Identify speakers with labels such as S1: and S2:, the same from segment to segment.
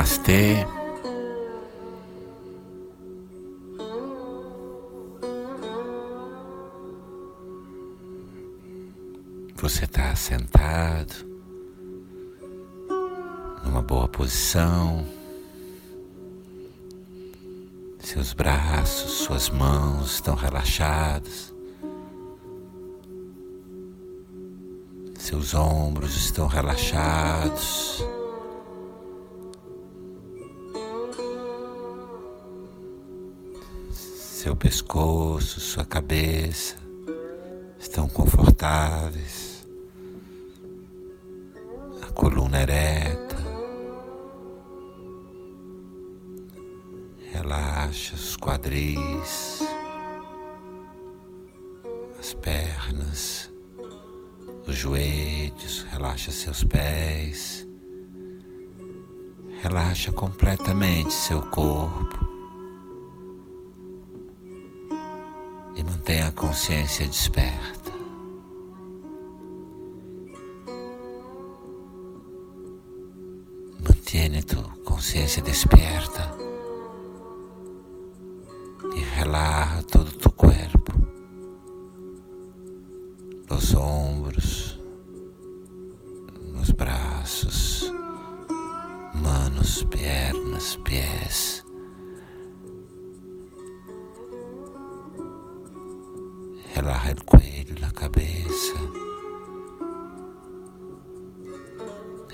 S1: Namastê. Você está sentado numa boa posição, seus braços, suas mãos estão relaxados, seus ombros estão relaxados. Seu pescoço, sua cabeça estão confortáveis, a coluna ereta, relaxa os quadris, as pernas, os joelhos, relaxa seus pés, relaxa completamente seu corpo. Mantenha a consciência desperta. Mantiene tu consciência desperta e relaxa todo o teu corpo, os ombros, os braços, manos, pernas, pés. Relaja el cuello, la cabeza.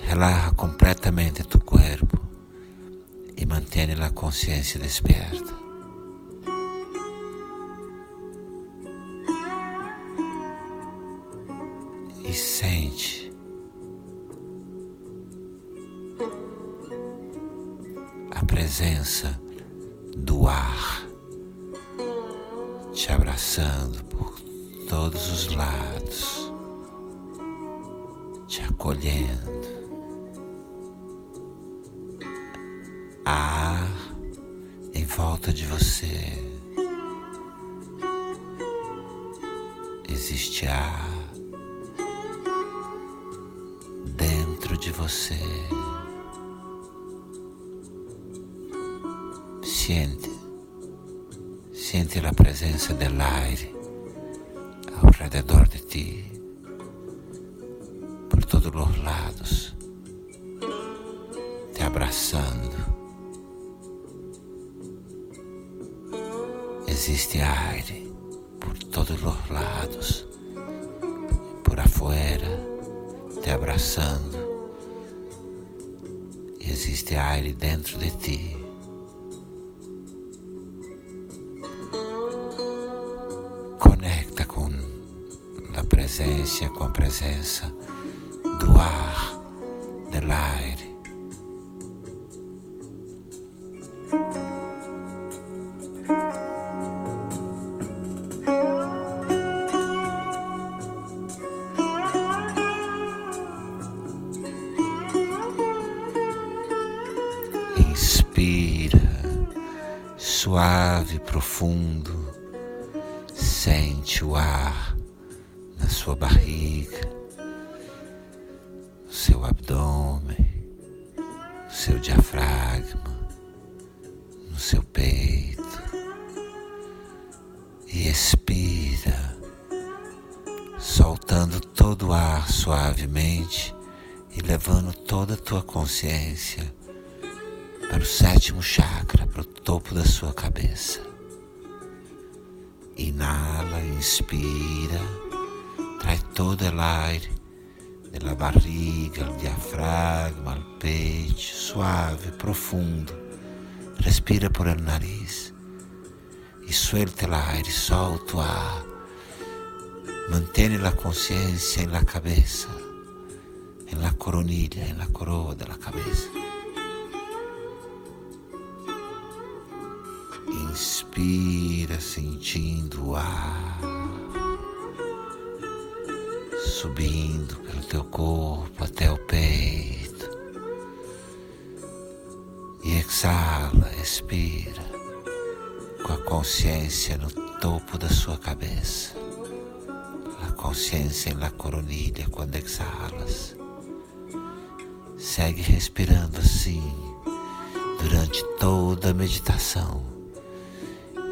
S1: Relaja completamente tu cuerpo e mantiene la consciência despierta. E sente a presença do ar te abraçando por todos os lados, te acolhendo. Ar em volta de você. Existe ar dentro de você. Siente, siente la presença del aire alrededor de ti, por todos os lados, te abraçando. Existe aire por todos os lados, por afuera, te abraçando. Existe aire dentro de ti. Presença, com a presença do ar, do aire. Inspira, suave, profundo, sente o ar sua barriga, seu abdômen, seu diafragma, no seu peito e expira, soltando todo o ar suavemente e levando toda a tua consciência para o sétimo chakra, para o topo da sua cabeça. Inhala, inspira, traz todo o aire da barriga, o diafragma, o peito, suave, profundo. Respira por el nariz e suelta o aire, solta ar. Mantém a consciência em la cabeça, em la coronilha, em la coroa da cabeça. Inspira sentindo o ar subindo pelo teu corpo até o peito. E exala, expira com a consciência no topo da sua cabeça. A consciência la coronilha quando exalas. Segue respirando assim, durante toda a meditação.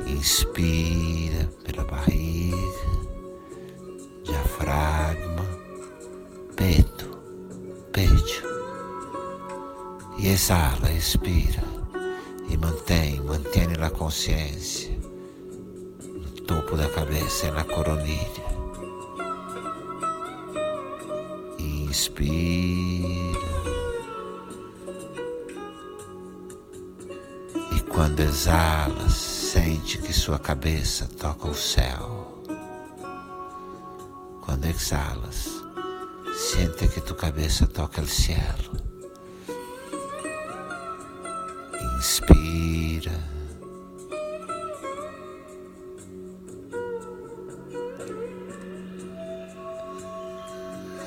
S1: Inspira pela barriga, diafragma, E exala, expira e mantém, mantém a consciência no topo da cabeça, na coronilha. Inspira. E quando exala, sente que sua cabeça toca o céu. Quando exalas, sente que tu cabeça toca o cielo. Inspira.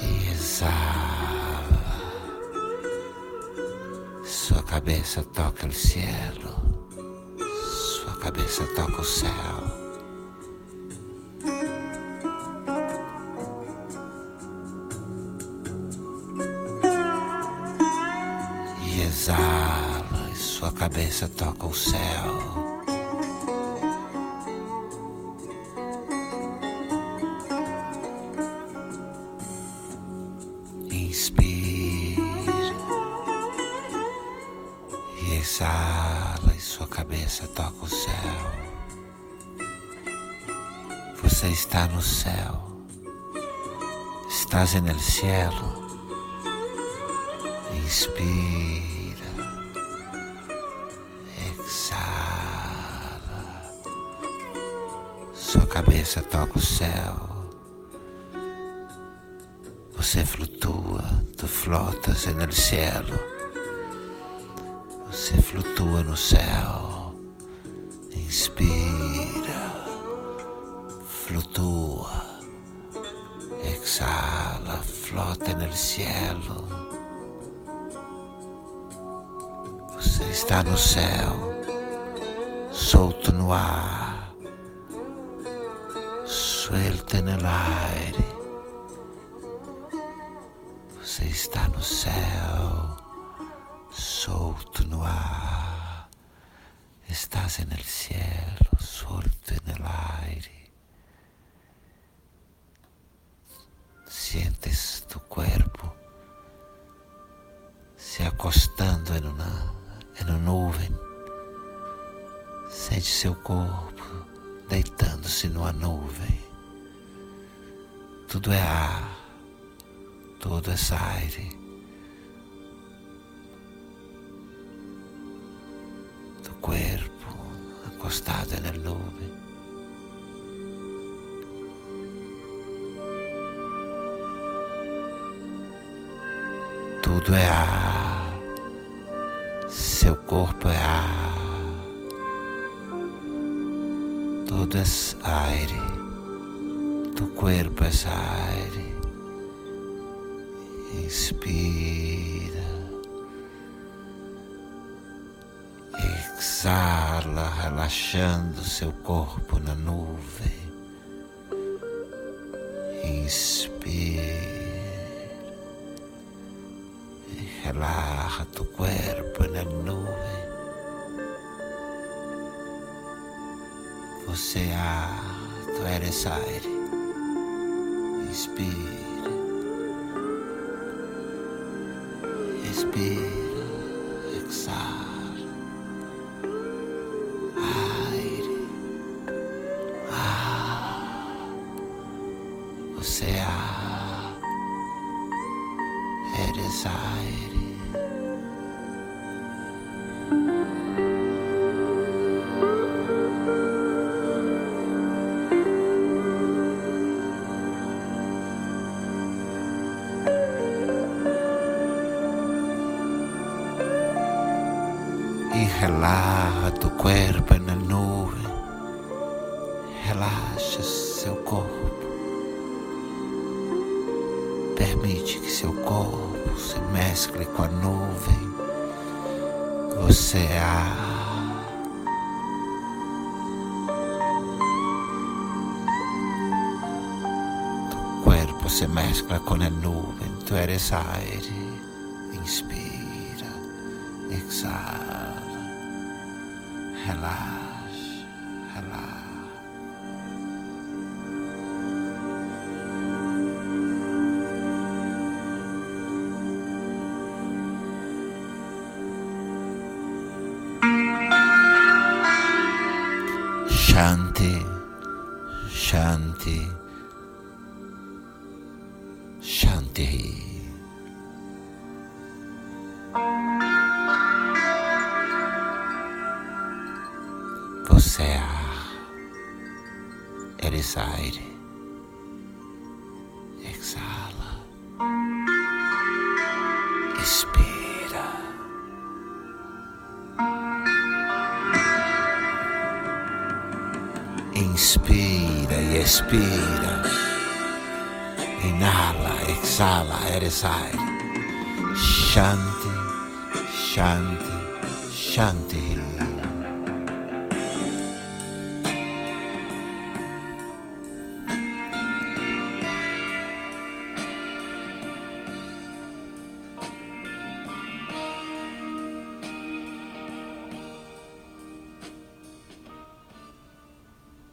S1: E exala. Sua cabeça toca o cielo. Sua cabeça toca o céu. Exala sua cabeça toca o céu. Inspira e exala, e sua cabeça toca o céu. Você está no céu, estás no cielo. Inspira. Sua cabeça toca o céu. Você flutua, tu flotas no cielo. Você flutua no céu. Inspira, flutua, exala, flota no cielo. Você está no céu, solto no ar suelta no aire. Você está no céu, solto no ar. Estás no cielo, solto no aire. Sientes tu corpo se acostando em uma, em uma nuvem. Sente seu corpo deitando-se numa nuvem. Tudo é ar, tudo é aire. Tu corpo acostado na nuvem. Tudo é ar, seu corpo é ar, tudo é aire tu corpo essa aire. Inspira. Exala, relaxando seu corpo na nuvem. Inspira. Relaxa tu corpo na nuvem. Você é, tu eres aire. Respira. Respira. Exala. Aire. Ah. É ar. Eres aire. Relaxa tu corpo na nuvem, relaxa seu corpo, permite que seu corpo se mescle com a nuvem, você é corpo se mescla com a nuvem, tu eres aire, inspira, exala. Relaxa, aire, exala, expira. Inspira e expira. Inhala, exhala, eres aire. Shanti, Shanti, Shanti.